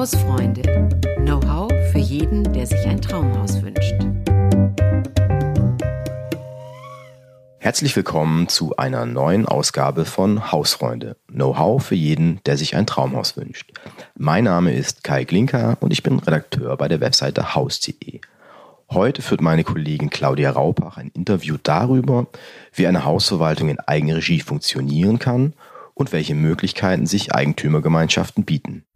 Hausfreunde. Know-how für jeden, der sich ein Traumhaus wünscht. Herzlich willkommen zu einer neuen Ausgabe von Hausfreunde. Know-how für jeden, der sich ein Traumhaus wünscht. Mein Name ist Kai Glinker und ich bin Redakteur bei der Webseite haus.de. Heute führt meine Kollegin Claudia Raupach ein Interview darüber, wie eine Hausverwaltung in Eigenregie funktionieren kann und welche Möglichkeiten sich Eigentümergemeinschaften bieten.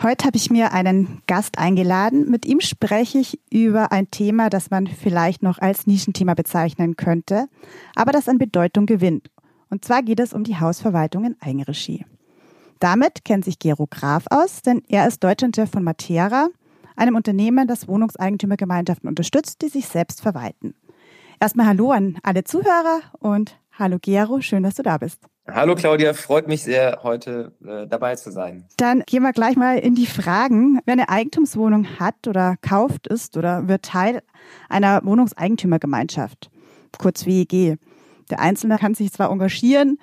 Heute habe ich mir einen Gast eingeladen. Mit ihm spreche ich über ein Thema, das man vielleicht noch als Nischenthema bezeichnen könnte, aber das an Bedeutung gewinnt. Und zwar geht es um die Hausverwaltung in Eigenregie. Damit kennt sich Gero Graf aus, denn er ist Deutschlandchef von Matera, einem Unternehmen, das Wohnungseigentümergemeinschaften unterstützt, die sich selbst verwalten. Erstmal Hallo an alle Zuhörer und Hallo Gero, schön, dass du da bist. Hallo Claudia, freut mich sehr, heute äh, dabei zu sein. Dann gehen wir gleich mal in die Fragen. Wer eine Eigentumswohnung hat oder kauft, ist oder wird Teil einer Wohnungseigentümergemeinschaft, kurz WEG. Der Einzelne kann sich zwar engagieren,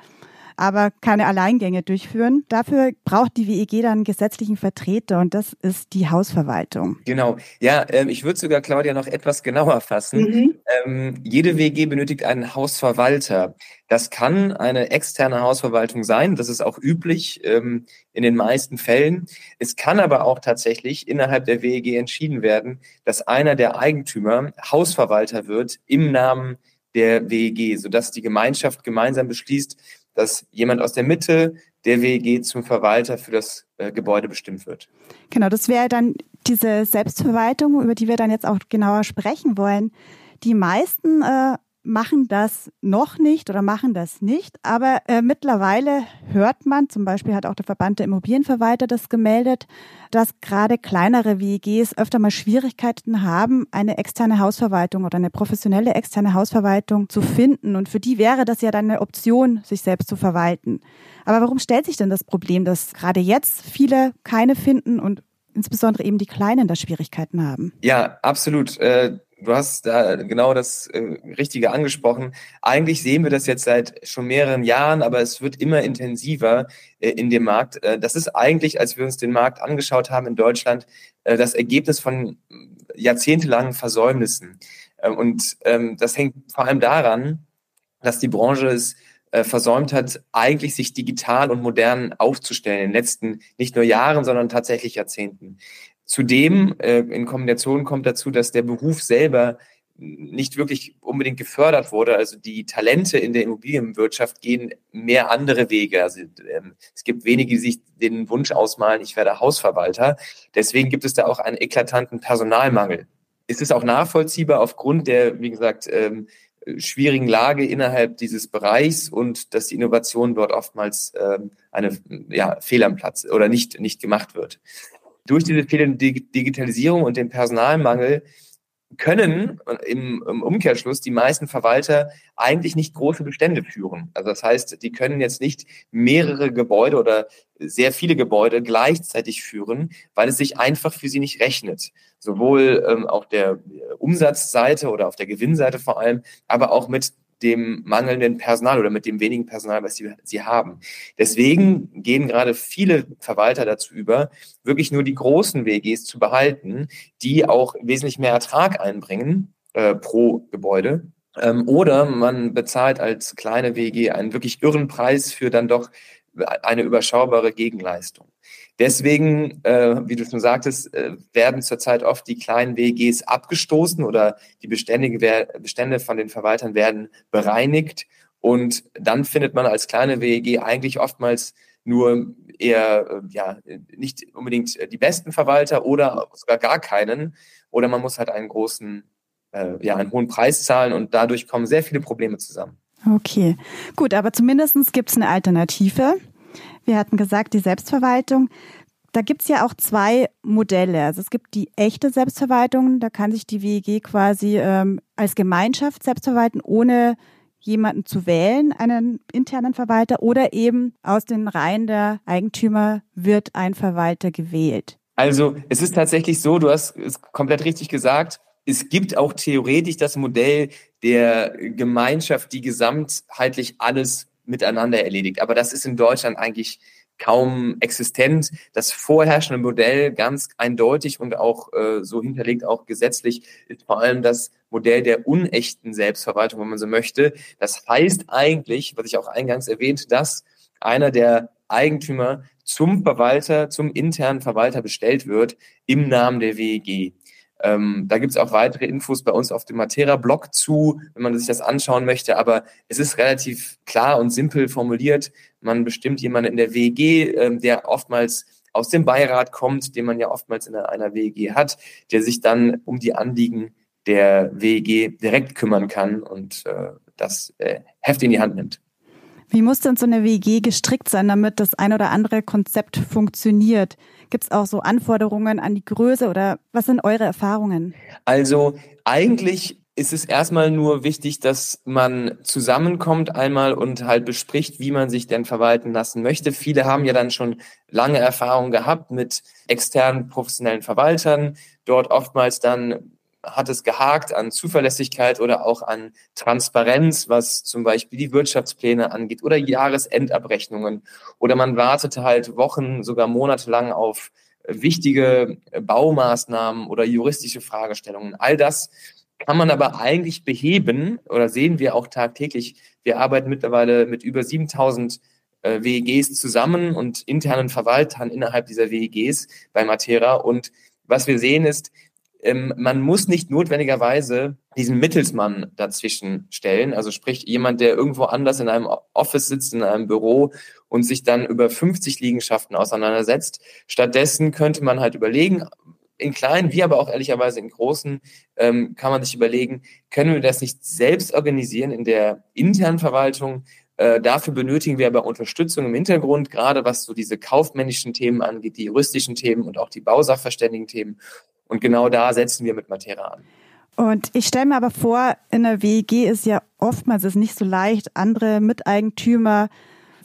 aber keine Alleingänge durchführen. Dafür braucht die WEG dann einen gesetzlichen Vertreter und das ist die Hausverwaltung. Genau. Ja, ähm, ich würde sogar Claudia noch etwas genauer fassen. Mhm. Ähm, jede WEG benötigt einen Hausverwalter. Das kann eine externe Hausverwaltung sein. Das ist auch üblich ähm, in den meisten Fällen. Es kann aber auch tatsächlich innerhalb der WEG entschieden werden, dass einer der Eigentümer Hausverwalter wird im Namen der WEG, sodass die Gemeinschaft gemeinsam beschließt, dass jemand aus der Mitte der WEG zum Verwalter für das äh, Gebäude bestimmt wird. Genau, das wäre dann diese Selbstverwaltung, über die wir dann jetzt auch genauer sprechen wollen. Die meisten äh, machen das noch nicht oder machen das nicht. Aber äh, mittlerweile hört man, zum Beispiel hat auch der Verband der Immobilienverwalter das gemeldet, dass gerade kleinere WEGs öfter mal Schwierigkeiten haben, eine externe Hausverwaltung oder eine professionelle externe Hausverwaltung zu finden. Und für die wäre das ja dann eine Option, sich selbst zu verwalten. Aber warum stellt sich denn das Problem, dass gerade jetzt viele keine finden und insbesondere eben die Kleinen da Schwierigkeiten haben? Ja, absolut. Äh, Du hast da genau das äh, Richtige angesprochen. Eigentlich sehen wir das jetzt seit schon mehreren Jahren, aber es wird immer intensiver äh, in dem Markt. Äh, das ist eigentlich, als wir uns den Markt angeschaut haben in Deutschland, äh, das Ergebnis von jahrzehntelangen Versäumnissen. Äh, und ähm, das hängt vor allem daran, dass die Branche es äh, versäumt hat, eigentlich sich digital und modern aufzustellen in den letzten nicht nur Jahren, sondern tatsächlich Jahrzehnten. Zudem äh, in Kombination kommt dazu, dass der Beruf selber nicht wirklich unbedingt gefördert wurde. Also die Talente in der Immobilienwirtschaft gehen mehr andere Wege. Also ähm, es gibt wenige, die sich den Wunsch ausmalen, ich werde Hausverwalter. Deswegen gibt es da auch einen eklatanten Personalmangel. Es ist auch nachvollziehbar aufgrund der, wie gesagt, ähm, schwierigen Lage innerhalb dieses Bereichs und dass die Innovation dort oftmals ähm, eine ja, Fehl am Platz oder nicht, nicht gemacht wird durch diese fehlende Digitalisierung und den Personalmangel können im, im, Umkehrschluss die meisten Verwalter eigentlich nicht große Bestände führen. Also das heißt, die können jetzt nicht mehrere Gebäude oder sehr viele Gebäude gleichzeitig führen, weil es sich einfach für sie nicht rechnet. Sowohl ähm, auf der Umsatzseite oder auf der Gewinnseite vor allem, aber auch mit dem mangelnden Personal oder mit dem wenigen Personal, was sie, sie haben. Deswegen gehen gerade viele Verwalter dazu über, wirklich nur die großen WGs zu behalten, die auch wesentlich mehr Ertrag einbringen äh, pro Gebäude. Ähm, oder man bezahlt als kleine WG einen wirklich irren Preis für dann doch eine überschaubare Gegenleistung. Deswegen, äh, wie du schon sagtest, äh, werden zurzeit oft die kleinen WGs abgestoßen oder die Bestände, Bestände von den Verwaltern werden bereinigt. Und dann findet man als kleine WG eigentlich oftmals nur eher, äh, ja, nicht unbedingt die besten Verwalter oder sogar gar keinen. Oder man muss halt einen großen, äh, ja, einen hohen Preis zahlen und dadurch kommen sehr viele Probleme zusammen. Okay, gut, aber zumindest gibt es eine Alternative. Wir hatten gesagt, die Selbstverwaltung. Da gibt's ja auch zwei Modelle. Also es gibt die echte Selbstverwaltung, da kann sich die WEG quasi ähm, als Gemeinschaft selbst verwalten, ohne jemanden zu wählen, einen internen Verwalter, oder eben aus den Reihen der Eigentümer wird ein Verwalter gewählt. Also es ist tatsächlich so, du hast es komplett richtig gesagt, es gibt auch theoretisch das Modell der Gemeinschaft, die gesamtheitlich alles miteinander erledigt. Aber das ist in Deutschland eigentlich kaum existent. Das vorherrschende Modell ganz eindeutig und auch äh, so hinterlegt, auch gesetzlich, ist vor allem das Modell der unechten Selbstverwaltung, wenn man so möchte. Das heißt eigentlich, was ich auch eingangs erwähnt, dass einer der Eigentümer zum Verwalter, zum internen Verwalter bestellt wird im Namen der WEG. Ähm, da gibt es auch weitere Infos bei uns auf dem Matera-Blog zu, wenn man sich das anschauen möchte. Aber es ist relativ klar und simpel formuliert. Man bestimmt jemanden in der WEG, ähm, der oftmals aus dem Beirat kommt, den man ja oftmals in einer WEG hat, der sich dann um die Anliegen der WEG direkt kümmern kann und äh, das äh, Heft in die Hand nimmt. Wie muss denn so eine WG gestrickt sein, damit das ein oder andere Konzept funktioniert? Gibt es auch so Anforderungen an die Größe oder was sind eure Erfahrungen? Also eigentlich ist es erstmal nur wichtig, dass man zusammenkommt einmal und halt bespricht, wie man sich denn verwalten lassen möchte. Viele haben ja dann schon lange Erfahrung gehabt mit externen professionellen Verwaltern, dort oftmals dann hat es gehakt an Zuverlässigkeit oder auch an Transparenz, was zum Beispiel die Wirtschaftspläne angeht oder Jahresendabrechnungen. Oder man wartete halt Wochen, sogar Monate lang auf wichtige Baumaßnahmen oder juristische Fragestellungen. All das kann man aber eigentlich beheben oder sehen wir auch tagtäglich. Wir arbeiten mittlerweile mit über 7000 äh, WEGs zusammen und internen Verwaltern innerhalb dieser WEGs bei Matera. Und was wir sehen ist, ähm, man muss nicht notwendigerweise diesen Mittelsmann dazwischen stellen, also sprich jemand, der irgendwo anders in einem Office sitzt, in einem Büro und sich dann über 50 Liegenschaften auseinandersetzt. Stattdessen könnte man halt überlegen, in kleinen, wie aber auch ehrlicherweise in großen, ähm, kann man sich überlegen, können wir das nicht selbst organisieren in der internen Verwaltung? Äh, dafür benötigen wir aber Unterstützung im Hintergrund, gerade was so diese kaufmännischen Themen angeht, die juristischen Themen und auch die Bausachverständigen Themen. Und genau da setzen wir mit Matera an. Und ich stelle mir aber vor, in der WEG ist ja oftmals es nicht so leicht, andere Miteigentümer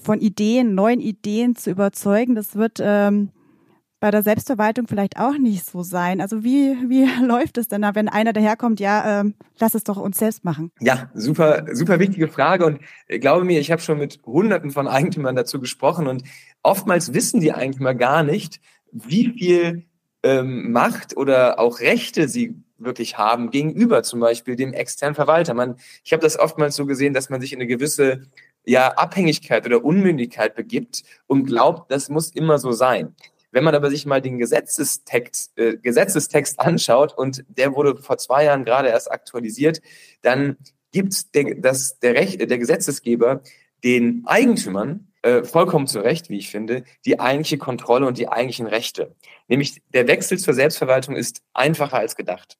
von Ideen, neuen Ideen zu überzeugen. Das wird ähm, bei der Selbstverwaltung vielleicht auch nicht so sein. Also wie, wie läuft es denn da, wenn einer daherkommt, ja, ähm, lass es doch uns selbst machen? Ja, super, super wichtige Frage. Und äh, glaube mir, ich habe schon mit Hunderten von Eigentümern dazu gesprochen und oftmals wissen die Eigentümer gar nicht, wie viel ähm, Macht oder auch Rechte sie wirklich haben gegenüber zum Beispiel dem externen Verwalter. Man, ich habe das oftmals so gesehen, dass man sich in eine gewisse ja, Abhängigkeit oder Unmündigkeit begibt und glaubt, das muss immer so sein. Wenn man aber sich mal den Gesetzestext, äh, Gesetzestext anschaut und der wurde vor zwei Jahren gerade erst aktualisiert, dann gibt der, das, der, Recht, der Gesetzesgeber den Eigentümern äh, vollkommen zu Recht, wie ich finde, die eigentliche Kontrolle und die eigentlichen Rechte. Nämlich der Wechsel zur Selbstverwaltung ist einfacher als gedacht.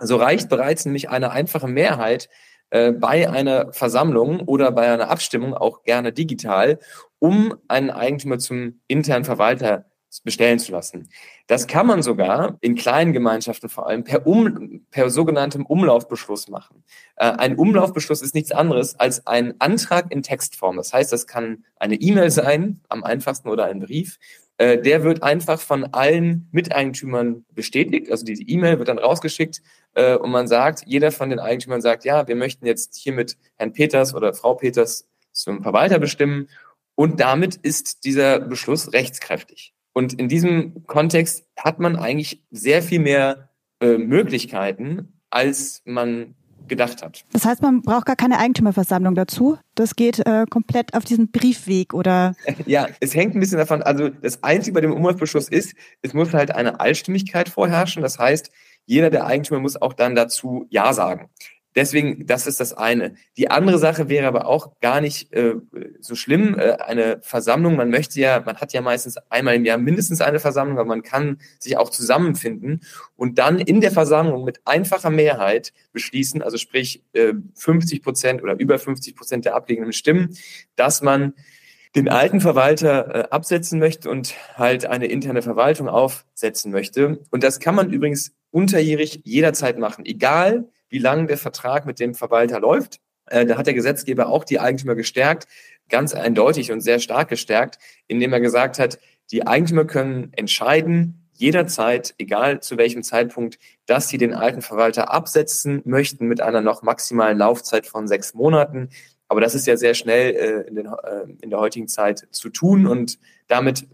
So reicht bereits nämlich eine einfache Mehrheit äh, bei einer Versammlung oder bei einer Abstimmung, auch gerne digital, um einen Eigentümer zum internen Verwalter bestellen zu lassen. Das kann man sogar in kleinen Gemeinschaften vor allem per, um, per sogenanntem Umlaufbeschluss machen. Äh, ein Umlaufbeschluss ist nichts anderes als ein Antrag in Textform. Das heißt, das kann eine E-Mail sein, am einfachsten oder ein Brief. Äh, der wird einfach von allen Miteigentümern bestätigt. Also diese E-Mail wird dann rausgeschickt äh, und man sagt, jeder von den Eigentümern sagt, ja, wir möchten jetzt hiermit Herrn Peters oder Frau Peters zum Verwalter bestimmen. Und damit ist dieser Beschluss rechtskräftig. Und in diesem Kontext hat man eigentlich sehr viel mehr äh, Möglichkeiten, als man gedacht hat. Das heißt, man braucht gar keine Eigentümerversammlung dazu. Das geht äh, komplett auf diesen Briefweg oder? Ja, es hängt ein bisschen davon. Also das Einzige bei dem Umweltbeschluss ist, es muss halt eine Allstimmigkeit vorherrschen. Das heißt, jeder der Eigentümer muss auch dann dazu Ja sagen. Deswegen, das ist das eine. Die andere Sache wäre aber auch gar nicht äh, so schlimm. Äh, eine Versammlung, man möchte ja, man hat ja meistens einmal im Jahr mindestens eine Versammlung, aber man kann sich auch zusammenfinden und dann in der Versammlung mit einfacher Mehrheit beschließen, also sprich äh, 50 Prozent oder über 50 Prozent der abliegenden Stimmen, dass man den alten Verwalter äh, absetzen möchte und halt eine interne Verwaltung aufsetzen möchte. Und das kann man übrigens unterjährig jederzeit machen, egal wie lange der Vertrag mit dem Verwalter läuft. Äh, da hat der Gesetzgeber auch die Eigentümer gestärkt, ganz eindeutig und sehr stark gestärkt, indem er gesagt hat, die Eigentümer können entscheiden, jederzeit, egal zu welchem Zeitpunkt, dass sie den alten Verwalter absetzen möchten mit einer noch maximalen Laufzeit von sechs Monaten. Aber das ist ja sehr schnell äh, in, den, äh, in der heutigen Zeit zu tun und damit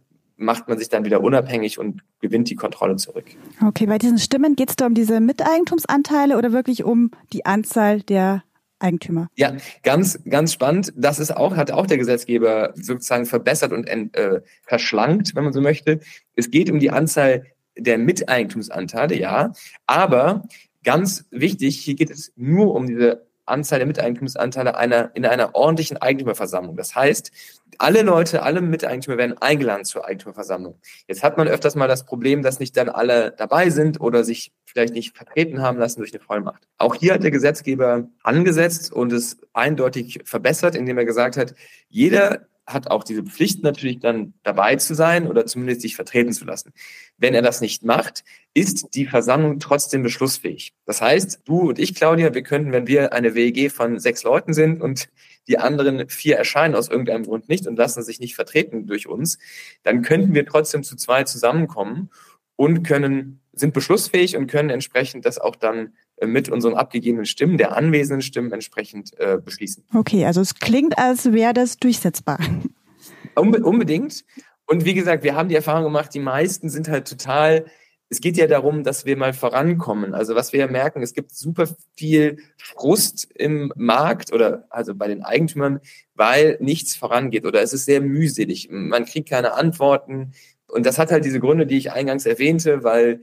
macht man sich dann wieder unabhängig und gewinnt die Kontrolle zurück. Okay, bei diesen Stimmen geht es da um diese Miteigentumsanteile oder wirklich um die Anzahl der Eigentümer? Ja, ganz, ganz spannend. Das ist auch, hat auch der Gesetzgeber sozusagen verbessert und äh, verschlankt, wenn man so möchte. Es geht um die Anzahl der Miteigentumsanteile, ja. Aber ganz wichtig, hier geht es nur um diese Anzahl der Miteigentumsanteile einer, in einer ordentlichen Eigentümerversammlung. Das heißt, alle Leute, alle Miteigentümer werden eingeladen zur Eigentümerversammlung. Jetzt hat man öfters mal das Problem, dass nicht dann alle dabei sind oder sich vielleicht nicht vertreten haben lassen durch eine Vollmacht. Auch hier hat der Gesetzgeber angesetzt und es eindeutig verbessert, indem er gesagt hat, jeder hat auch diese Pflicht natürlich dann dabei zu sein oder zumindest sich vertreten zu lassen. Wenn er das nicht macht, ist die Versammlung trotzdem beschlussfähig. Das heißt, du und ich, Claudia, wir könnten, wenn wir eine WEG von sechs Leuten sind und die anderen vier erscheinen aus irgendeinem Grund nicht und lassen sich nicht vertreten durch uns, dann könnten wir trotzdem zu zwei zusammenkommen und können, sind beschlussfähig und können entsprechend das auch dann mit unseren abgegebenen Stimmen, der anwesenden Stimmen entsprechend äh, beschließen. Okay, also es klingt, als wäre das durchsetzbar. Unbe unbedingt. Und wie gesagt, wir haben die Erfahrung gemacht, die meisten sind halt total, es geht ja darum, dass wir mal vorankommen. Also was wir ja merken, es gibt super viel Frust im Markt oder also bei den Eigentümern, weil nichts vorangeht oder es ist sehr mühselig. Man kriegt keine Antworten. Und das hat halt diese Gründe, die ich eingangs erwähnte, weil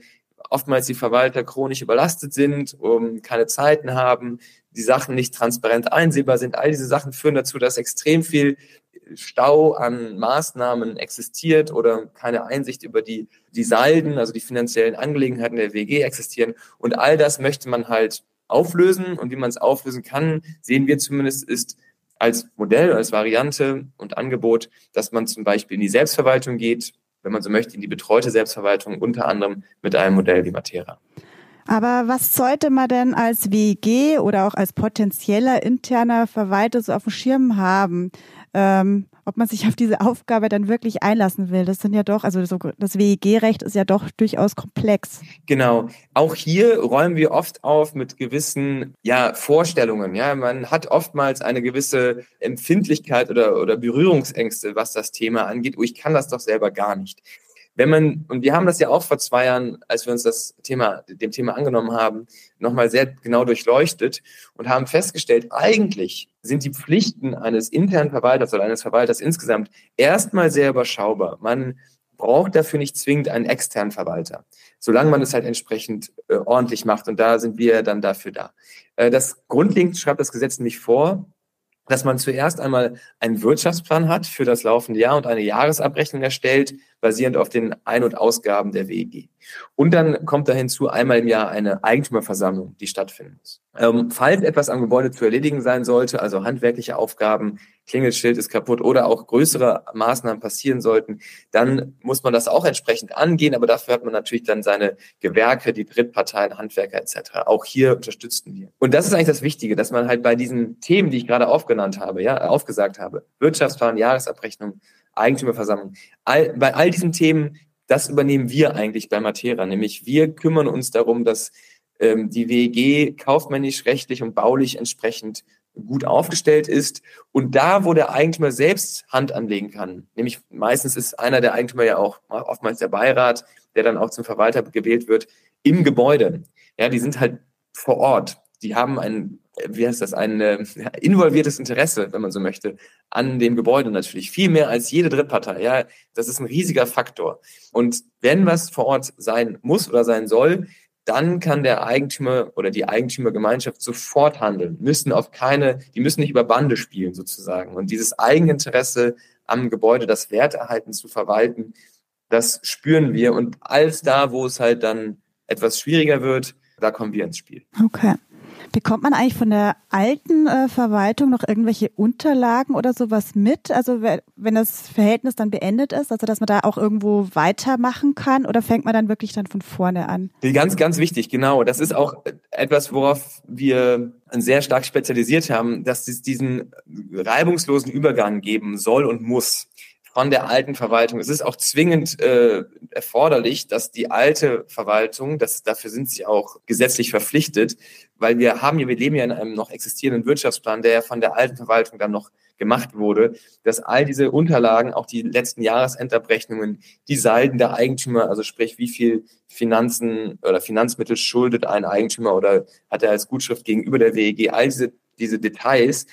oftmals die Verwalter chronisch überlastet sind, um keine Zeiten haben, die Sachen nicht transparent einsehbar sind. All diese Sachen führen dazu, dass extrem viel Stau an Maßnahmen existiert oder keine Einsicht über die, die Salden, also die finanziellen Angelegenheiten der WG existieren. Und all das möchte man halt auflösen. Und wie man es auflösen kann, sehen wir zumindest, ist als Modell, als Variante und Angebot, dass man zum Beispiel in die Selbstverwaltung geht, wenn man so möchte, in die betreute Selbstverwaltung, unter anderem mit einem Modell wie Matera. Aber was sollte man denn als WEG oder auch als potenzieller interner Verwalter so auf dem Schirm haben? Ähm, ob man sich auf diese Aufgabe dann wirklich einlassen will. Das sind ja doch, also so, das WEG-Recht ist ja doch durchaus komplex. Genau. Auch hier räumen wir oft auf mit gewissen ja, Vorstellungen. Ja, man hat oftmals eine gewisse Empfindlichkeit oder, oder Berührungsängste, was das Thema angeht. Oh, ich kann das doch selber gar nicht wenn man, und wir haben das ja auch vor zwei Jahren, als wir uns das Thema, dem Thema angenommen haben, nochmal sehr genau durchleuchtet und haben festgestellt, eigentlich sind die Pflichten eines internen Verwalters oder eines Verwalters insgesamt erstmal sehr überschaubar. Man braucht dafür nicht zwingend einen externen Verwalter, solange man es halt entsprechend äh, ordentlich macht. Und da sind wir dann dafür da. Äh, das grundlegend schreibt das Gesetz nicht vor, dass man zuerst einmal einen Wirtschaftsplan hat für das laufende Jahr und eine Jahresabrechnung erstellt, basierend auf den Ein- und Ausgaben der WEG. Und dann kommt da hinzu einmal im Jahr eine Eigentümerversammlung, die stattfinden muss. Ähm, falls etwas am Gebäude zu erledigen sein sollte, also handwerkliche Aufgaben, Klingelschild ist kaputt oder auch größere Maßnahmen passieren sollten, dann muss man das auch entsprechend angehen, aber dafür hat man natürlich dann seine Gewerke, die Drittparteien, Handwerker etc. Auch hier unterstützen wir. Und das ist eigentlich das Wichtige, dass man halt bei diesen Themen, die ich gerade aufgenannt habe, ja, aufgesagt habe, Wirtschaftsplan, Jahresabrechnung, Eigentümerversammlung, all, bei all diesen Themen das übernehmen wir eigentlich bei Matera, nämlich wir kümmern uns darum, dass ähm, die WEG kaufmännisch, rechtlich und baulich entsprechend gut aufgestellt ist und da, wo der Eigentümer selbst Hand anlegen kann, nämlich meistens ist einer der Eigentümer ja auch oftmals der Beirat, der dann auch zum Verwalter gewählt wird, im Gebäude. Ja, die sind halt vor Ort. Die haben ein wie heißt das, ein äh, involviertes Interesse, wenn man so möchte, an dem Gebäude natürlich. Viel mehr als jede Drittpartei. Ja, das ist ein riesiger Faktor. Und wenn was vor Ort sein muss oder sein soll, dann kann der Eigentümer oder die Eigentümergemeinschaft sofort handeln, müssen auf keine, die müssen nicht über Bande spielen sozusagen. Und dieses Eigeninteresse am Gebäude, das Werterhalten zu verwalten, das spüren wir. Und als da, wo es halt dann etwas schwieriger wird, da kommen wir ins Spiel. Okay. Bekommt man eigentlich von der alten äh, Verwaltung noch irgendwelche Unterlagen oder sowas mit? Also wenn das Verhältnis dann beendet ist, also dass man da auch irgendwo weitermachen kann oder fängt man dann wirklich dann von vorne an? Ganz, ganz wichtig, genau. Das ist auch etwas, worauf wir sehr stark spezialisiert haben, dass es diesen reibungslosen Übergang geben soll und muss. Von der alten Verwaltung. Es ist auch zwingend äh, erforderlich, dass die alte Verwaltung, das, dafür sind sie auch gesetzlich verpflichtet, weil wir haben ja, wir leben ja in einem noch existierenden Wirtschaftsplan, der ja von der alten Verwaltung dann noch gemacht wurde, dass all diese Unterlagen, auch die letzten Jahresendabrechnungen, die Salden der Eigentümer, also sprich, wie viel Finanzen oder Finanzmittel schuldet ein Eigentümer oder hat er als Gutschrift gegenüber der WEG, all diese, diese Details,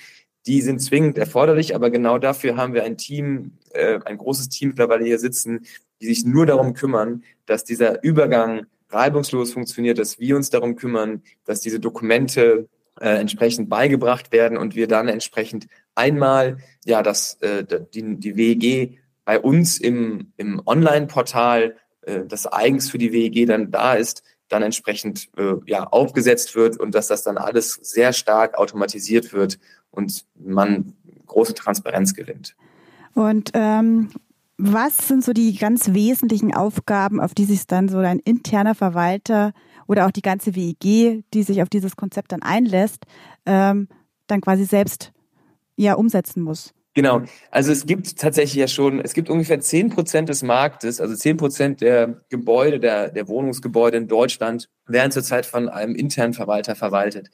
die sind zwingend erforderlich, aber genau dafür haben wir ein Team, äh, ein großes Team mittlerweile hier sitzen, die sich nur darum kümmern, dass dieser Übergang reibungslos funktioniert, dass wir uns darum kümmern, dass diese Dokumente äh, entsprechend beigebracht werden und wir dann entsprechend einmal ja dass äh, die, die WEG bei uns im, im Online-Portal, äh, das eigens für die WEG dann da ist, dann entsprechend äh, ja aufgesetzt wird und dass das dann alles sehr stark automatisiert wird und man große Transparenz gewinnt. Und ähm, was sind so die ganz wesentlichen Aufgaben, auf die sich dann so ein interner Verwalter oder auch die ganze WEG, die sich auf dieses Konzept dann einlässt, ähm, dann quasi selbst ja umsetzen muss? Genau. Also es gibt tatsächlich ja schon, es gibt ungefähr zehn Prozent des Marktes, also zehn Prozent der Gebäude, der, der Wohnungsgebäude in Deutschland werden zurzeit von einem internen Verwalter verwaltet.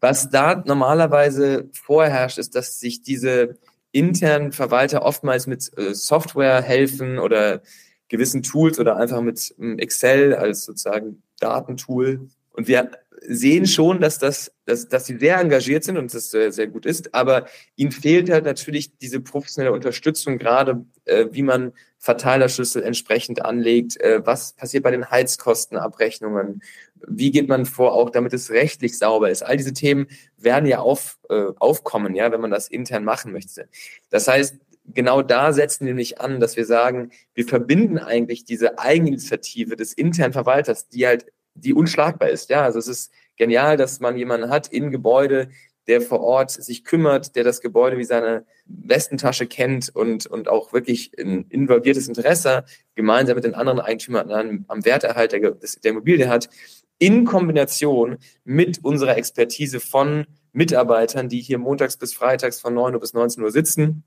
Was da normalerweise vorherrscht, ist, dass sich diese internen Verwalter oftmals mit äh, Software helfen oder gewissen Tools oder einfach mit ähm, Excel als sozusagen Datentool. Und wir sehen schon, dass das, dass, dass sie sehr engagiert sind und das sehr, sehr gut ist, aber ihnen fehlt halt natürlich diese professionelle Unterstützung, gerade äh, wie man Verteilerschlüssel entsprechend anlegt, äh, was passiert bei den Heizkostenabrechnungen, wie geht man vor, auch damit es rechtlich sauber ist. All diese Themen werden ja auf, äh, aufkommen, ja, wenn man das intern machen möchte. Das heißt, genau da setzen wir nämlich an, dass wir sagen, wir verbinden eigentlich diese Eigeninitiative des internen Verwalters, die halt, die unschlagbar ist. Ja, also es ist genial, dass man jemanden hat im Gebäude, der vor Ort sich kümmert, der das Gebäude wie seine Westentasche kennt und, und auch wirklich ein involviertes Interesse gemeinsam mit den anderen Eigentümern am, am Werterhalt der, der Immobilie hat in Kombination mit unserer Expertise von Mitarbeitern, die hier montags bis freitags von 9 Uhr bis 19 Uhr sitzen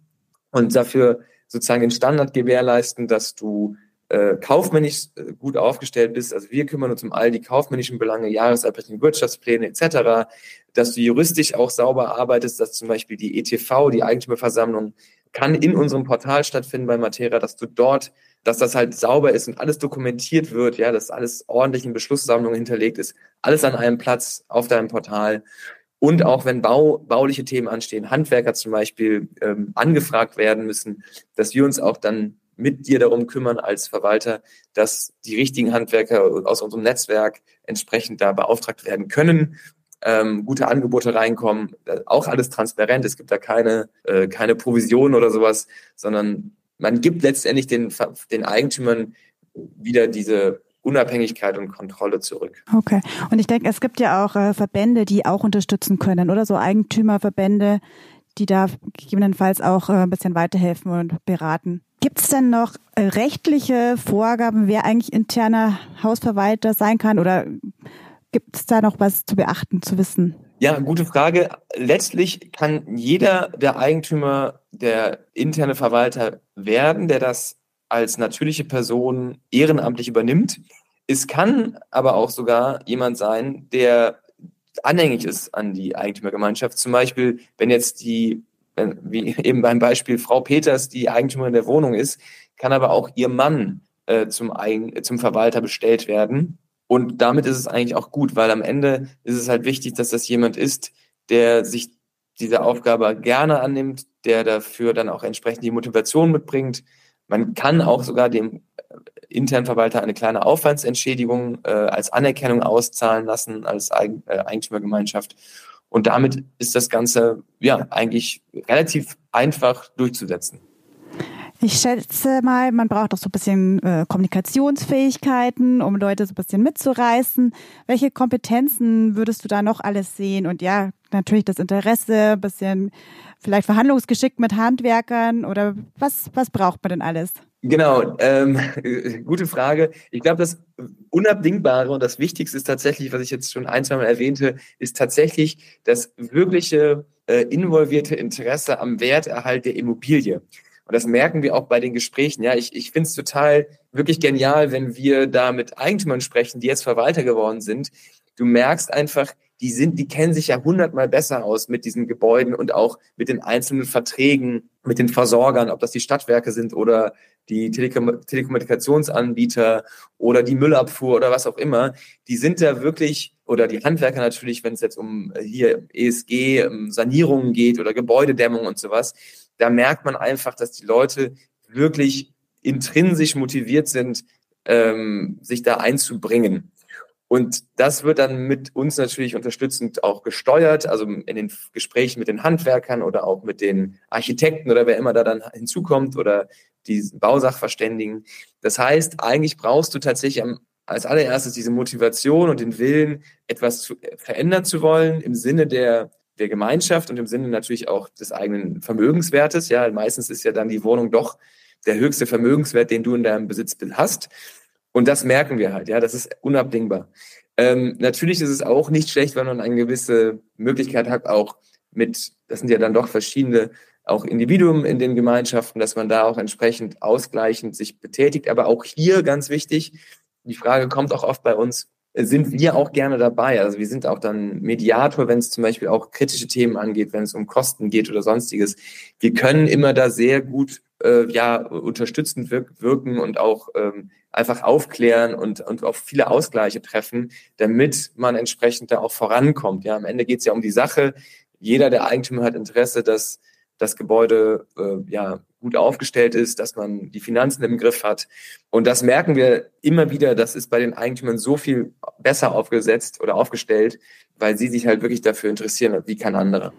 und dafür sozusagen den Standard gewährleisten, dass du äh, kaufmännisch äh, gut aufgestellt bist. Also wir kümmern uns um all die kaufmännischen Belange, Jahresabrechnung, Wirtschaftspläne etc., dass du juristisch auch sauber arbeitest, dass zum Beispiel die ETV, die Eigentümerversammlung, kann in unserem Portal stattfinden bei Matera, dass du dort dass das halt sauber ist und alles dokumentiert wird, ja, dass alles ordentlich in Beschlusssammlungen hinterlegt ist, alles an einem Platz auf deinem Portal. Und auch wenn Bau, bauliche Themen anstehen, Handwerker zum Beispiel ähm, angefragt werden müssen, dass wir uns auch dann mit dir darum kümmern als Verwalter, dass die richtigen Handwerker aus unserem Netzwerk entsprechend da beauftragt werden können, ähm, gute Angebote reinkommen, auch alles transparent. Es gibt da keine, äh, keine Provision oder sowas, sondern man gibt letztendlich den, den Eigentümern wieder diese Unabhängigkeit und Kontrolle zurück. Okay. Und ich denke, es gibt ja auch äh, Verbände, die auch unterstützen können, oder so Eigentümerverbände, die da gegebenenfalls auch äh, ein bisschen weiterhelfen und beraten. Gibt es denn noch äh, rechtliche Vorgaben, wer eigentlich interner Hausverwalter sein kann? Oder gibt es da noch was zu beachten, zu wissen? Ja, gute Frage. Letztlich kann jeder der Eigentümer der interne Verwalter werden, der das als natürliche Person ehrenamtlich übernimmt. Es kann aber auch sogar jemand sein, der anhängig ist an die Eigentümergemeinschaft. Zum Beispiel, wenn jetzt die, wie eben beim Beispiel Frau Peters, die Eigentümerin der Wohnung ist, kann aber auch ihr Mann äh, zum, Eigen, zum Verwalter bestellt werden. Und damit ist es eigentlich auch gut, weil am Ende ist es halt wichtig, dass das jemand ist, der sich diese Aufgabe gerne annimmt, der dafür dann auch entsprechend die Motivation mitbringt. Man kann auch sogar dem internen Verwalter eine kleine Aufwandsentschädigung äh, als Anerkennung auszahlen lassen als Eigen, äh, Eigentümergemeinschaft. Und damit ist das Ganze ja eigentlich relativ einfach durchzusetzen. Ich schätze mal, man braucht auch so ein bisschen äh, Kommunikationsfähigkeiten, um Leute so ein bisschen mitzureißen. Welche Kompetenzen würdest du da noch alles sehen? Und ja, natürlich das Interesse, ein bisschen vielleicht Verhandlungsgeschick mit Handwerkern oder was, was braucht man denn alles? Genau, ähm, gute Frage. Ich glaube, das Unabdingbare und das Wichtigste ist tatsächlich, was ich jetzt schon ein, zwei Mal erwähnte, ist tatsächlich das wirkliche äh, involvierte Interesse am Werterhalt der Immobilie. Und das merken wir auch bei den Gesprächen. Ja, ich, ich finde es total wirklich genial, wenn wir da mit Eigentümern sprechen, die jetzt Verwalter geworden sind. Du merkst einfach, die sind, die kennen sich ja hundertmal besser aus mit diesen Gebäuden und auch mit den einzelnen Verträgen, mit den Versorgern, ob das die Stadtwerke sind oder die Telekom Telekommunikationsanbieter oder die Müllabfuhr oder was auch immer. Die sind da wirklich oder die Handwerker natürlich, wenn es jetzt um äh, hier ESG, um Sanierungen geht oder Gebäudedämmung und sowas. Da merkt man einfach, dass die Leute wirklich intrinsisch motiviert sind, ähm, sich da einzubringen. Und das wird dann mit uns natürlich unterstützend auch gesteuert, also in den Gesprächen mit den Handwerkern oder auch mit den Architekten oder wer immer da dann hinzukommt oder die Bausachverständigen. Das heißt, eigentlich brauchst du tatsächlich als allererstes diese Motivation und den Willen, etwas zu, verändern zu wollen im Sinne der, der Gemeinschaft und im Sinne natürlich auch des eigenen Vermögenswertes. Ja, meistens ist ja dann die Wohnung doch der höchste Vermögenswert, den du in deinem Besitz hast. Und das merken wir halt, ja, das ist unabdingbar. Ähm, natürlich ist es auch nicht schlecht, wenn man eine gewisse Möglichkeit hat, auch mit, das sind ja dann doch verschiedene, auch Individuen in den Gemeinschaften, dass man da auch entsprechend ausgleichend sich betätigt. Aber auch hier ganz wichtig, die Frage kommt auch oft bei uns, sind wir auch gerne dabei. Also wir sind auch dann Mediator, wenn es zum Beispiel auch kritische Themen angeht, wenn es um Kosten geht oder sonstiges. Wir können immer da sehr gut äh, ja unterstützend wirk wirken und auch ähm, einfach aufklären und, und auf viele Ausgleiche treffen, damit man entsprechend da auch vorankommt. Ja, am Ende geht es ja um die Sache. Jeder der Eigentümer hat Interesse, dass das Gebäude äh, ja gut aufgestellt ist, dass man die Finanzen im Griff hat. Und das merken wir immer wieder, das ist bei den Eigentümern so viel besser aufgesetzt oder aufgestellt, weil sie sich halt wirklich dafür interessieren, wie kein anderer.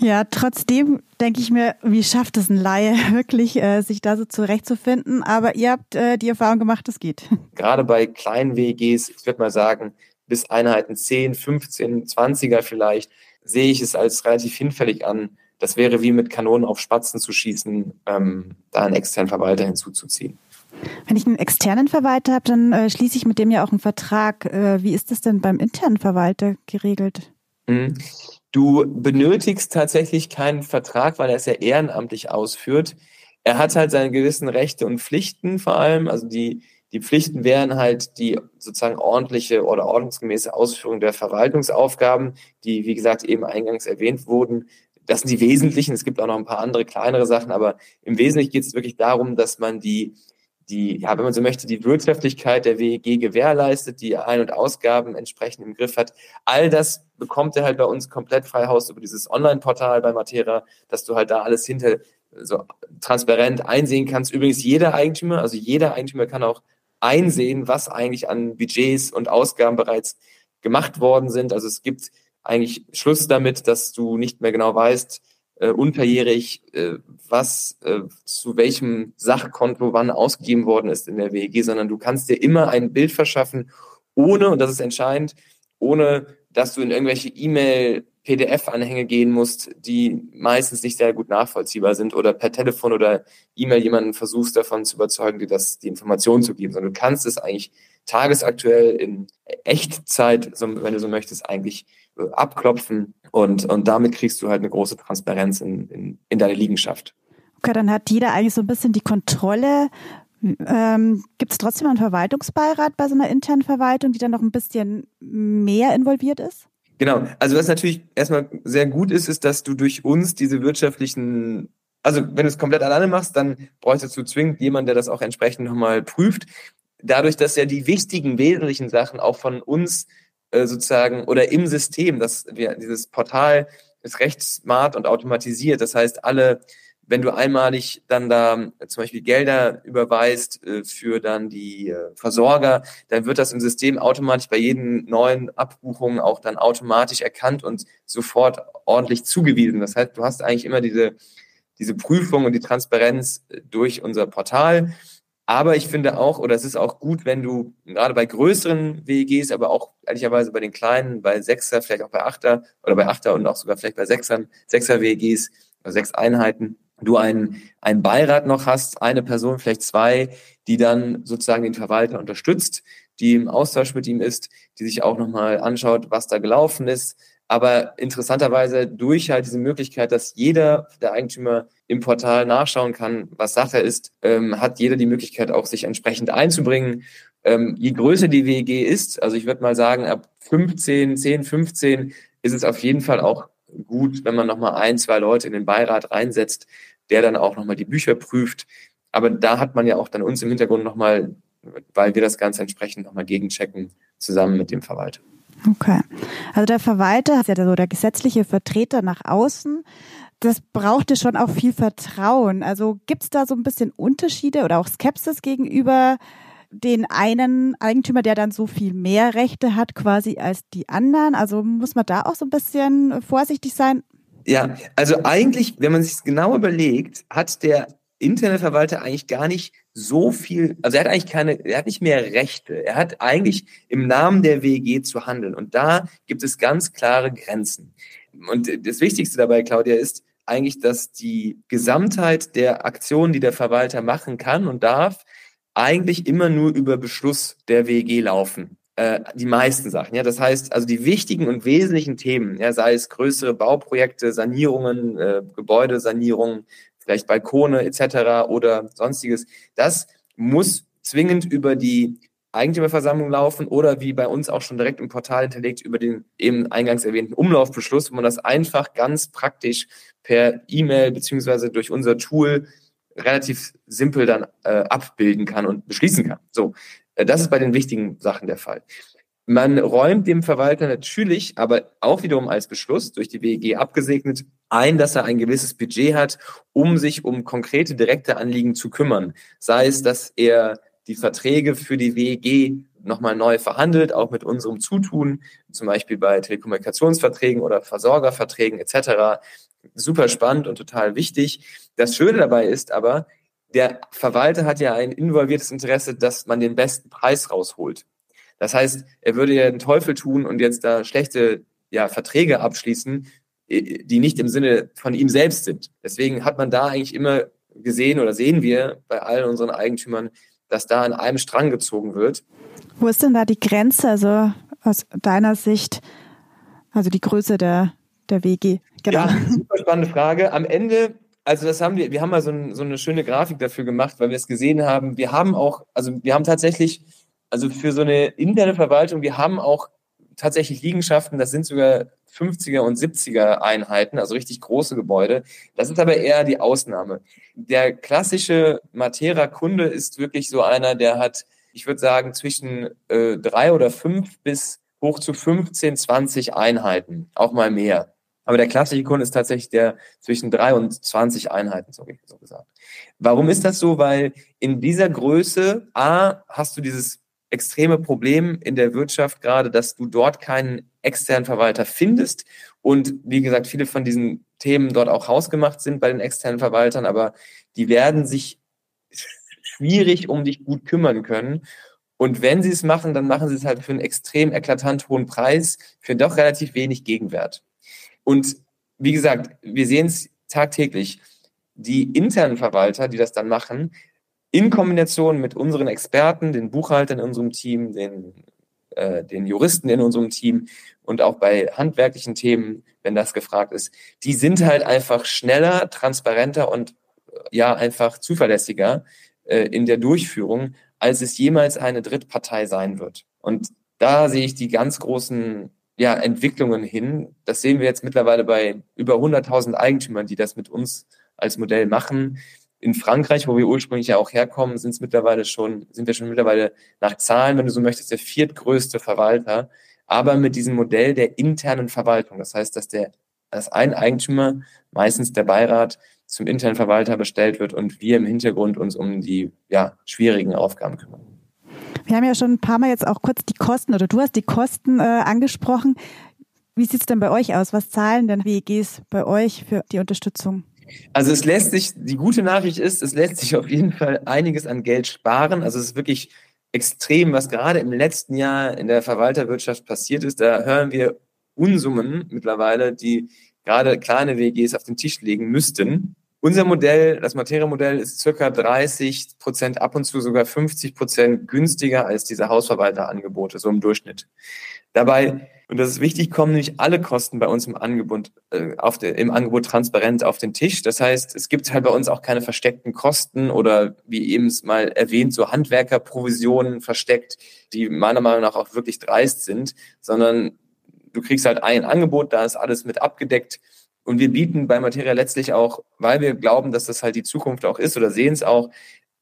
Ja, trotzdem denke ich mir, wie schafft es ein Laie wirklich, äh, sich da so zurechtzufinden? Aber ihr habt äh, die Erfahrung gemacht, es geht. Gerade bei kleinen WGs, ich würde mal sagen, bis Einheiten 10, 15, 20er vielleicht, sehe ich es als relativ hinfällig an. Das wäre wie mit Kanonen auf Spatzen zu schießen, ähm, da einen externen Verwalter hinzuzuziehen. Wenn ich einen externen Verwalter habe, dann äh, schließe ich mit dem ja auch einen Vertrag. Äh, wie ist das denn beim internen Verwalter geregelt? Mhm. Du benötigst tatsächlich keinen Vertrag, weil er es ja ehrenamtlich ausführt. Er hat halt seine gewissen Rechte und Pflichten vor allem. Also die, die Pflichten wären halt die sozusagen ordentliche oder ordnungsgemäße Ausführung der Verwaltungsaufgaben, die, wie gesagt, eben eingangs erwähnt wurden. Das sind die wesentlichen. Es gibt auch noch ein paar andere kleinere Sachen, aber im Wesentlichen geht es wirklich darum, dass man die die, ja, wenn man so möchte, die Wirtschaftlichkeit der WEG gewährleistet, die Ein- und Ausgaben entsprechend im Griff hat. All das bekommt er halt bei uns komplett frei Haus über dieses Online-Portal bei Matera, dass du halt da alles hinter so transparent einsehen kannst. Übrigens jeder Eigentümer, also jeder Eigentümer kann auch einsehen, was eigentlich an Budgets und Ausgaben bereits gemacht worden sind. Also es gibt eigentlich Schluss damit, dass du nicht mehr genau weißt, äh, unterjährig, äh, was äh, zu welchem Sachkonto wann ausgegeben worden ist in der WEG, sondern du kannst dir immer ein Bild verschaffen, ohne, und das ist entscheidend, ohne dass du in irgendwelche E-Mail PDF-Anhänge gehen musst, die meistens nicht sehr gut nachvollziehbar sind oder per Telefon oder E-Mail jemanden versuchst davon zu überzeugen, dir das, die Information zu geben, sondern du kannst es eigentlich tagesaktuell in Echtzeit, wenn du so möchtest, eigentlich abklopfen und, und damit kriegst du halt eine große Transparenz in, in, in deine Liegenschaft. Okay, dann hat jeder eigentlich so ein bisschen die Kontrolle. Ähm, Gibt es trotzdem einen Verwaltungsbeirat bei so einer internen Verwaltung, die dann noch ein bisschen mehr involviert ist? Genau. Also was natürlich erstmal sehr gut ist, ist, dass du durch uns diese wirtschaftlichen, also wenn du es komplett alleine machst, dann bräuchtest du zwingend jemanden, der das auch entsprechend nochmal prüft. Dadurch, dass ja die wichtigen, wesentlichen Sachen auch von uns äh, sozusagen oder im System, dass wir dieses Portal ist recht smart und automatisiert. Das heißt, alle, wenn du einmalig dann da zum Beispiel Gelder überweist äh, für dann die äh, Versorger, dann wird das im System automatisch bei jeden neuen Abbuchungen auch dann automatisch erkannt und sofort ordentlich zugewiesen. Das heißt, du hast eigentlich immer diese, diese Prüfung und die Transparenz durch unser Portal. Aber ich finde auch, oder es ist auch gut, wenn du gerade bei größeren WEGs, aber auch ehrlicherweise bei den kleinen, bei Sechser, vielleicht auch bei Achter oder bei Achter und auch sogar vielleicht bei Sechsern, Sechser WEGs, also sechs Einheiten, du einen, einen Beirat noch hast, eine Person, vielleicht zwei, die dann sozusagen den Verwalter unterstützt, die im Austausch mit ihm ist, die sich auch nochmal anschaut, was da gelaufen ist, Aber interessanterweise durch halt diese Möglichkeit, dass jeder der Eigentümer im Portal nachschauen kann, was Sache ist, ähm, hat jeder die Möglichkeit auch sich entsprechend einzubringen. Ähm, je größer die WEG ist, also ich würde mal sagen, ab 15, 10, 15 ist es auf jeden Fall auch gut, wenn man nochmal ein, zwei Leute in den Beirat reinsetzt, der dann auch nochmal die Bücher prüft. Aber da hat man ja auch dann uns im Hintergrund nochmal, weil wir das Ganze entsprechend nochmal gegenchecken, zusammen mit dem Verwalter. Okay. Also der Verwalter ist ja so der gesetzliche Vertreter nach außen. Das brauchte schon auch viel Vertrauen. Also gibt es da so ein bisschen Unterschiede oder auch Skepsis gegenüber den einen Eigentümer, der dann so viel mehr Rechte hat quasi als die anderen? Also muss man da auch so ein bisschen vorsichtig sein? Ja, also eigentlich, wenn man sich genau überlegt, hat der Internetverwalter eigentlich gar nicht so viel, also er hat eigentlich keine, er hat nicht mehr Rechte. Er hat eigentlich im Namen der WG zu handeln. Und da gibt es ganz klare Grenzen. Und das Wichtigste dabei, Claudia, ist eigentlich, dass die Gesamtheit der Aktionen, die der Verwalter machen kann und darf, eigentlich immer nur über Beschluss der WG laufen äh, die meisten Sachen. Ja, das heißt, also die wichtigen und wesentlichen Themen, ja, sei es größere Bauprojekte, Sanierungen, äh, Gebäudesanierungen, vielleicht Balkone etc. oder sonstiges. Das muss zwingend über die Eigentümerversammlung laufen oder wie bei uns auch schon direkt im Portal hinterlegt über den eben eingangs erwähnten Umlaufbeschluss, wo man das einfach ganz praktisch per E-Mail beziehungsweise durch unser Tool relativ simpel dann äh, abbilden kann und beschließen kann. So, äh, das ist bei den wichtigen Sachen der Fall. Man räumt dem Verwalter natürlich, aber auch wiederum als Beschluss durch die WEG abgesegnet, ein, dass er ein gewisses Budget hat, um sich um konkrete direkte Anliegen zu kümmern. Sei es, dass er die Verträge für die WEG nochmal neu verhandelt, auch mit unserem Zutun, zum Beispiel bei Telekommunikationsverträgen oder Versorgerverträgen etc. Super spannend und total wichtig. Das Schöne dabei ist aber, der Verwalter hat ja ein involviertes Interesse, dass man den besten Preis rausholt. Das heißt, er würde ja den Teufel tun und jetzt da schlechte ja, Verträge abschließen, die nicht im Sinne von ihm selbst sind. Deswegen hat man da eigentlich immer gesehen oder sehen wir bei allen unseren Eigentümern, dass da an einem Strang gezogen wird. Wo ist denn da die Grenze, also aus deiner Sicht, also die Größe der, der WG? Genau. Ja, super spannende Frage. Am Ende also das haben wir, wir haben mal so, ein, so, eine schöne Grafik dafür gemacht, weil wir es gesehen haben. Wir haben auch, also wir haben tatsächlich also für so eine interne Verwaltung, wir haben auch tatsächlich Liegenschaften, das sind sogar 50er und 70er Einheiten, also richtig große Gebäude. Das ist aber eher die Ausnahme. Der klassische Matera-Kunde ist wirklich so einer, der hat, ich würde sagen, zwischen äh, drei oder fünf bis hoch zu 15, 20 Einheiten, auch mal mehr. Aber der klassische Kunde ist tatsächlich der zwischen drei und 20 Einheiten, so, so gesagt. Warum ist das so? Weil in dieser Größe, A, hast du dieses extreme Problem in der Wirtschaft gerade, dass du dort keinen externen Verwalter findest. Und wie gesagt, viele von diesen Themen dort auch hausgemacht sind bei den externen Verwaltern, aber die werden sich schwierig um dich gut kümmern können. Und wenn sie es machen, dann machen sie es halt für einen extrem eklatant hohen Preis, für doch relativ wenig Gegenwert. Und wie gesagt, wir sehen es tagtäglich. Die internen Verwalter, die das dann machen, in Kombination mit unseren Experten, den Buchhaltern in unserem Team, den, äh, den Juristen in unserem Team und auch bei handwerklichen Themen, wenn das gefragt ist, die sind halt einfach schneller, transparenter und äh, ja einfach zuverlässiger äh, in der Durchführung, als es jemals eine Drittpartei sein wird. Und da sehe ich die ganz großen ja, Entwicklungen hin. Das sehen wir jetzt mittlerweile bei über 100.000 Eigentümern, die das mit uns als Modell machen in Frankreich, wo wir ursprünglich ja auch herkommen, sind es mittlerweile schon, sind wir schon mittlerweile nach Zahlen, wenn du so möchtest, der viertgrößte Verwalter, aber mit diesem Modell der internen Verwaltung. Das heißt, dass der, dass ein Eigentümer, meistens der Beirat, zum internen Verwalter bestellt wird und wir im Hintergrund uns um die ja, schwierigen Aufgaben kümmern. Wir haben ja schon ein paar Mal jetzt auch kurz die Kosten oder du hast die Kosten äh, angesprochen. Wie sieht es denn bei euch aus? Was zahlen denn WEGs bei euch für die Unterstützung? Also es lässt sich, die gute Nachricht ist, es lässt sich auf jeden Fall einiges an Geld sparen. Also es ist wirklich extrem, was gerade im letzten Jahr in der Verwalterwirtschaft passiert ist. Da hören wir Unsummen mittlerweile, die gerade kleine WGs auf den Tisch legen müssten. Unser Modell, das Materia-Modell, ist circa 30 Prozent, ab und zu sogar 50 Prozent günstiger als diese Hausverwalterangebote, so im Durchschnitt. Dabei Und das ist wichtig, kommen nämlich alle Kosten bei uns im Angebot, äh, auf der, im Angebot transparent auf den Tisch. Das heißt, es gibt halt bei uns auch keine versteckten Kosten oder wie eben es mal erwähnt, so Handwerkerprovisionen versteckt, die meiner Meinung nach auch wirklich dreist sind, sondern du kriegst halt ein Angebot, da ist alles mit abgedeckt. Und wir bieten bei Materia letztlich auch, weil wir glauben, dass das halt die Zukunft auch ist oder sehen es auch,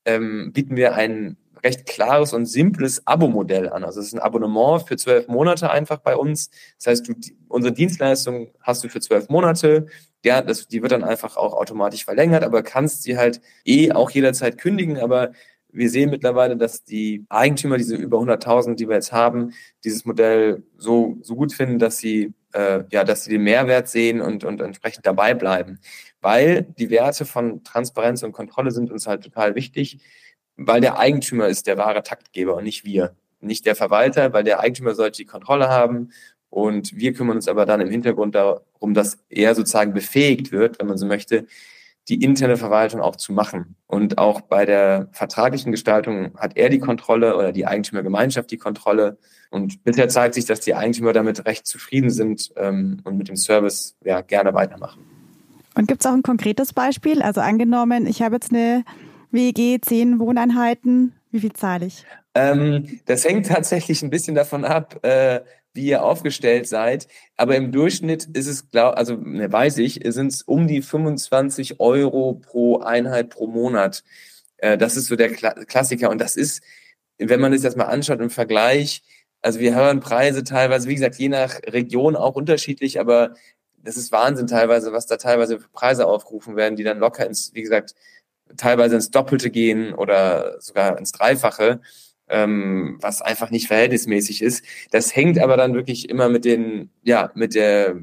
ähm, bieten wir ein recht klares und simples Abo-Modell an. Also es ist ein Abonnement für zwölf Monate einfach bei uns. Das heißt, du, unsere Dienstleistung hast du für zwölf Monate. Ja, das, die wird dann einfach auch automatisch verlängert, aber kannst sie halt eh auch jederzeit kündigen. Aber wir sehen mittlerweile, dass die Eigentümer, diese über 100.000, die wir jetzt haben, dieses Modell so, so gut finden, dass sie, äh, ja, dass sie den Mehrwert sehen und, und entsprechend dabei bleiben. Weil die Werte von Transparenz und Kontrolle sind uns halt total wichtig weil der Eigentümer ist der wahre Taktgeber und nicht wir. Nicht der Verwalter, weil der Eigentümer sollte die Kontrolle haben und wir kümmern uns aber dann im Hintergrund darum, dass er sozusagen befähigt wird, wenn man so möchte, die interne Verwaltung auch zu machen. Und auch bei der vertraglichen Gestaltung hat er die Kontrolle oder die Eigentümergemeinschaft die Kontrolle. Und bisher zeigt sich, dass die Eigentümer damit recht zufrieden sind ähm, und mit dem Service ja, gerne weitermachen. Und gibt es auch ein konkretes Beispiel? Also angenommen, ich habe jetzt eine WG, zehn Wohneinheiten. Wie viel zahle ich? Ähm, das hängt tatsächlich ein bisschen davon ab, äh, wie ihr aufgestellt seid. Aber im Durchschnitt ist es, glaub, also ne, weiß ich, sind es um die 25 Euro pro Einheit pro Monat. Äh, das ist so der Kla Klassiker. Und das ist, wenn man sich das mal anschaut im Vergleich, also wir hören Preise teilweise, wie gesagt, je nach Region auch unterschiedlich, aber das ist Wahnsinn teilweise, was da teilweise für Preise aufgerufen werden, die dann locker ins, wie gesagt, teilweise ins Doppelte gehen oder sogar ins Dreifache, ähm, was einfach nicht verhältnismäßig ist. Das hängt aber dann wirklich immer mit den, ja, mit der,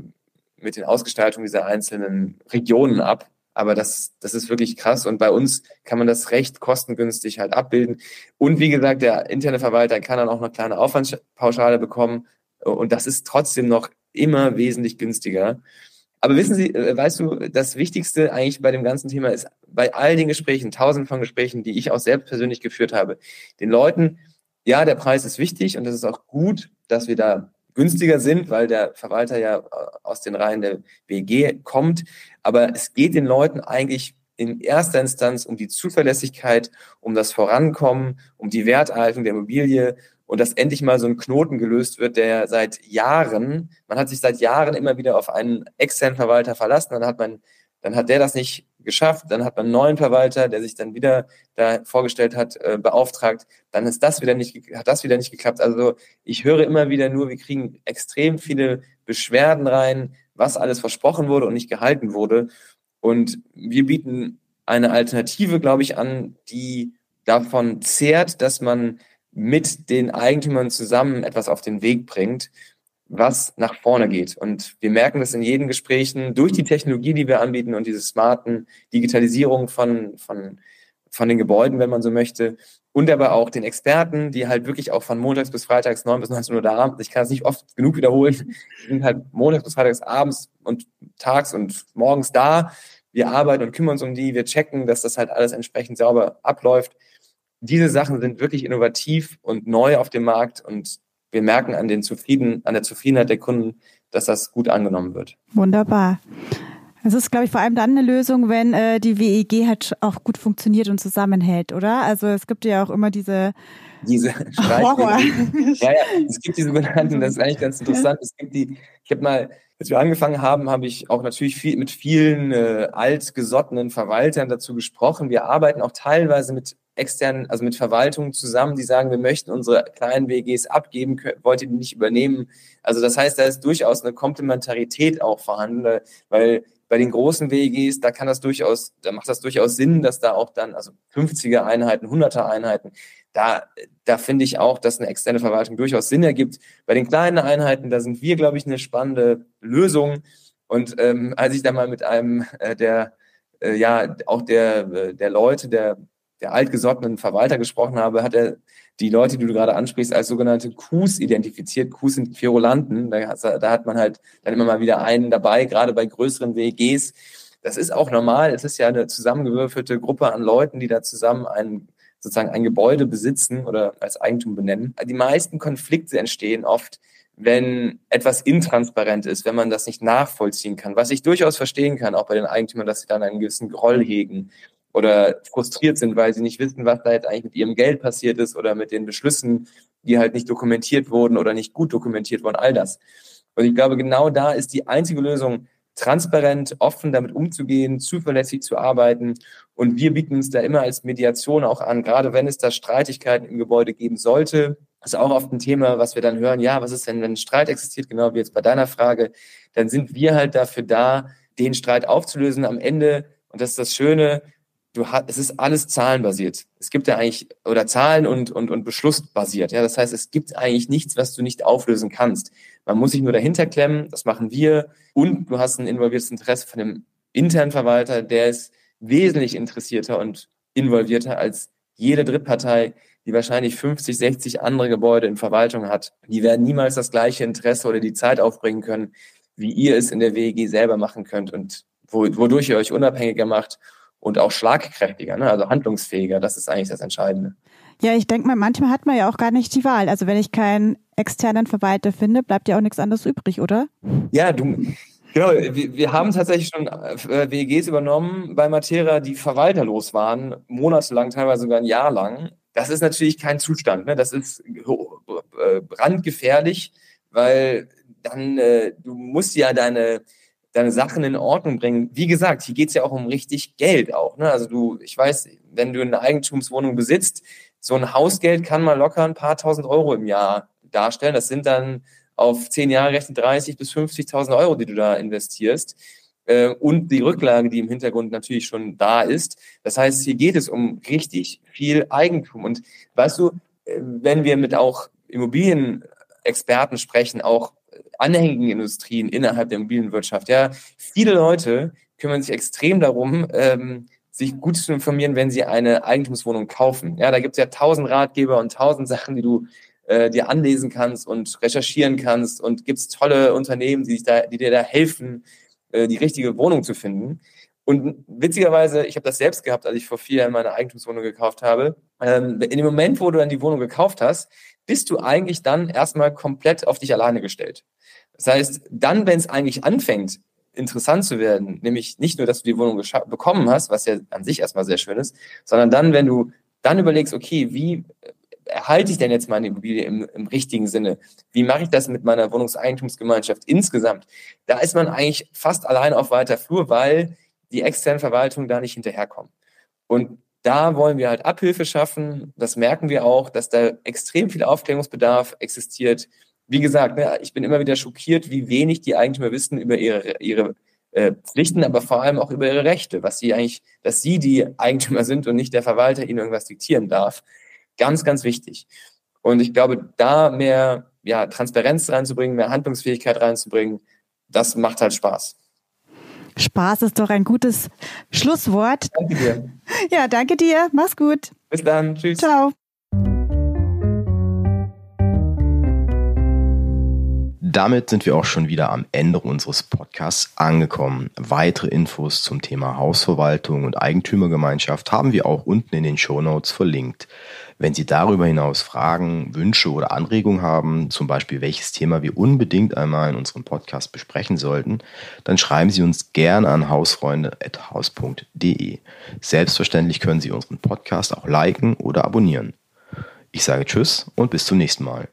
mit den Ausgestaltungen dieser einzelnen Regionen ab. Aber das, das ist wirklich krass. Und bei uns kann man das recht kostengünstig halt abbilden. Und wie gesagt, der interne Verwalter kann dann auch eine kleine Aufwandspauschale bekommen. Und das ist trotzdem noch immer wesentlich günstiger. Aber wissen Sie, äh, weißt du, das Wichtigste eigentlich bei dem ganzen Thema ist, bei all den Gesprächen, tausend von Gesprächen, die ich auch selbst persönlich geführt habe, den Leuten, ja, der Preis ist wichtig und es ist auch gut, dass wir da günstiger sind, weil der Verwalter ja äh, aus den Reihen der WG kommt. Aber es geht den Leuten eigentlich in erster Instanz um die Zuverlässigkeit, um das Vorankommen, um die Werterhaltung der Immobilie und dass endlich mal so ein Knoten gelöst wird, der seit Jahren, man hat sich seit Jahren immer wieder auf einen externen Verwalter verlassen, dann hat man, dann hat der das nicht geschafft, dann hat man einen neuen Verwalter, der sich dann wieder da vorgestellt hat, äh, beauftragt, dann ist das wieder nicht, hat das wieder nicht geklappt. Also ich höre immer wieder nur, wir kriegen extrem viele Beschwerden rein, was alles versprochen wurde und nicht gehalten wurde. Und wir bieten eine Alternative, glaube ich, an, die davon zehrt, dass man mit den Eigentümern zusammen etwas auf den Weg bringt, was nach vorne geht. Und wir merken das in jeden Gesprächen durch die Technologie, die wir anbieten und diese smarten Digitalisierung von, von, von den Gebäuden, wenn man so möchte. Und aber auch den Experten, die halt wirklich auch von montags bis freitags 9 bis 19 Uhr da haben. Ich kann es nicht oft genug wiederholen. Die sind halt montags bis freitags abends und tags und morgens da. Wir arbeiten und kümmern uns um die. Wir checken, dass das halt alles entsprechend sauber abläuft diese Sachen sind wirklich innovativ und neu auf dem Markt und wir merken an, den Zufrieden, an der Zufriedenheit der Kunden, dass das gut angenommen wird. Wunderbar. Es ist, glaube ich, vor allem dann eine Lösung, wenn äh, die WEG halt auch gut funktioniert und zusammenhält, oder? Also es gibt ja auch immer diese diese Horror. Ja, ja, es gibt die sogenannten, das ist eigentlich ganz interessant. Es gibt die, ich habe mal, als wir angefangen haben, habe ich auch natürlich viel, mit vielen äh, altgesottenen Verwaltern dazu gesprochen. Wir arbeiten auch teilweise mit externen, also mit Verwaltungen zusammen, die sagen, wir möchten unsere kleinen WGs abgeben, wollt ihr die nicht übernehmen? Also das heißt, da ist durchaus eine Komplementarität auch vorhanden, weil bei den großen WGs, da kann das durchaus, da macht das durchaus Sinn, dass da auch dann, also 50er Einheiten, 100er Einheiten, da, da finde ich auch, dass eine externe Verwaltung durchaus Sinn ergibt. Bei den kleinen Einheiten, da sind wir, glaube ich, eine spannende Lösung. Und ähm, als ich da mal mit einem äh, der, äh, ja, auch der, äh, der Leute, der der altgesottenen Verwalter gesprochen habe, hat er die Leute, die du gerade ansprichst, als sogenannte Qs identifiziert. Qs sind Querulanten. Da, da hat man halt dann immer mal wieder einen dabei, gerade bei größeren WGs. Das ist auch normal. Es ist ja eine zusammengewürfelte Gruppe an Leuten, die da zusammen ein, sozusagen ein Gebäude besitzen oder als Eigentum benennen. Die meisten Konflikte entstehen oft, wenn etwas intransparent ist, wenn man das nicht nachvollziehen kann. Was ich durchaus verstehen kann, auch bei den Eigentümern, dass sie dann einen gewissen Groll hegen oder frustriert sind, weil sie nicht wissen, was da jetzt eigentlich mit ihrem Geld passiert ist oder mit den Beschlüssen, die halt nicht dokumentiert wurden oder nicht gut dokumentiert wurden, all das. Und ich glaube, genau da ist die einzige Lösung, transparent, offen damit umzugehen, zuverlässig zu arbeiten. Und wir bieten uns da immer als Mediation auch an, gerade wenn es da Streitigkeiten im Gebäude geben sollte. Das ist auch oft ein Thema, was wir dann hören. Ja, was ist denn, wenn ein Streit existiert, genau wie jetzt bei deiner Frage? Dann sind wir halt dafür da, den Streit aufzulösen. Am Ende, und das ist das Schöne, du hast, es ist alles zahlenbasiert. Es gibt ja eigentlich, oder Zahlen und, und, und Beschlussbasiert. Ja, das heißt, es gibt eigentlich nichts, was du nicht auflösen kannst. Man muss sich nur dahinter klemmen. Das machen wir. Und du hast ein involviertes Interesse von dem internen Verwalter, der ist wesentlich interessierter und involvierter als jede Drittpartei, die wahrscheinlich 50, 60 andere Gebäude in Verwaltung hat. Die werden niemals das gleiche Interesse oder die Zeit aufbringen können, wie ihr es in der WEG selber machen könnt und wodurch ihr euch unabhängiger macht und auch schlagkräftiger, ne? also handlungsfähiger. Das ist eigentlich das Entscheidende. Ja, ich denke mal, manchmal hat man ja auch gar nicht die Wahl. Also wenn ich keinen externen Verwalter finde, bleibt ja auch nichts anderes übrig, oder? Ja, du, genau. Wir, wir haben tatsächlich schon äh, WEGs übernommen bei Matera, die verwalterlos waren, monatelang, teilweise sogar ein Jahr lang. Das ist natürlich kein Zustand. Ne? Das ist äh, brandgefährlich, weil dann äh, du musst ja deine deine Sachen in Ordnung bringen. Wie gesagt, hier geht's ja auch um richtig Geld auch. Ne? Also du, ich weiß, wenn du eine Eigentumswohnung besitzt, so ein Hausgeld kann mal locker ein paar tausend Euro im Jahr darstellen. Das sind dann auf zehn Jahre rechnet 30 bis 50.000 Euro, die du da investierst. Äh, und die Rücklage, die im Hintergrund natürlich schon da ist. Das heißt, hier geht es um richtig viel Eigentum. Und weißt du, äh, wenn wir mit auch Immobilienexperten sprechen, auch anhängigen Industrien innerhalb der Immobilienwirtschaft. Ja, viele Leute kümmern sich extrem darum, ähm, sich gut zu informieren, wenn sie eine Eigentumswohnung kaufen. Ja, da gibt es ja tausend Ratgeber und tausend Sachen, die du äh, dir anlesen kannst und recherchieren kannst und gibt es tolle Unternehmen, die, da, die dir da helfen, äh, die richtige Wohnung zu finden. Und witzigerweise, ich habe das selbst gehabt, als ich vor vier Jahren meine Eigentumswohnung gekauft habe. Ähm, in dem Moment, wo du dann die Wohnung gekauft hast, bist du eigentlich dann erstmal komplett auf dich alleine gestellt. Das heißt, dann, wenn es eigentlich anfängt, interessant zu werden, nämlich nicht nur, dass du die Wohnung bekommen hast, was ja an sich erstmal sehr schön ist, sondern dann, wenn du dann überlegst, okay, wie erhalte ich denn jetzt meine Immobilie im, im richtigen Sinne? Wie mache ich das mit meiner Wohnungseigentumsgemeinschaft insgesamt? Da ist man eigentlich fast allein auf weiter Flur, weil die externen Verwaltungen da nicht hinterherkommen. Und da wollen wir halt Abhilfe schaffen. Das merken wir auch, dass da extrem viel Aufklärungsbedarf existiert. Wie gesagt, ne, ich bin immer wieder schockiert, wie wenig die Eigentümer wissen über ihre, ihre äh, Pflichten, aber vor allem auch über ihre Rechte, was sie eigentlich, dass sie die Eigentümer sind und nicht der Verwalter ihnen irgendwas diktieren darf. Ganz, ganz wichtig. Und ich glaube, da mehr ja, Transparenz reinzubringen, mehr Handlungsfähigkeit reinzubringen, das macht halt Spaß. Spaß ist doch ein gutes Schlusswort. Danke dir. Ja, danke dir. Mach's gut. Bis dann. Tschüss. Ciao. Damit sind wir auch schon wieder am Ende unseres Podcasts angekommen. Weitere Infos zum Thema Hausverwaltung und Eigentümergemeinschaft haben wir auch unten in den Show Notes verlinkt. Wenn Sie darüber hinaus Fragen, Wünsche oder Anregungen haben, zum Beispiel welches Thema wir unbedingt einmal in unserem Podcast besprechen sollten, dann schreiben Sie uns gerne an hausfreunde.haus.de. Selbstverständlich können Sie unseren Podcast auch liken oder abonnieren. Ich sage Tschüss und bis zum nächsten Mal.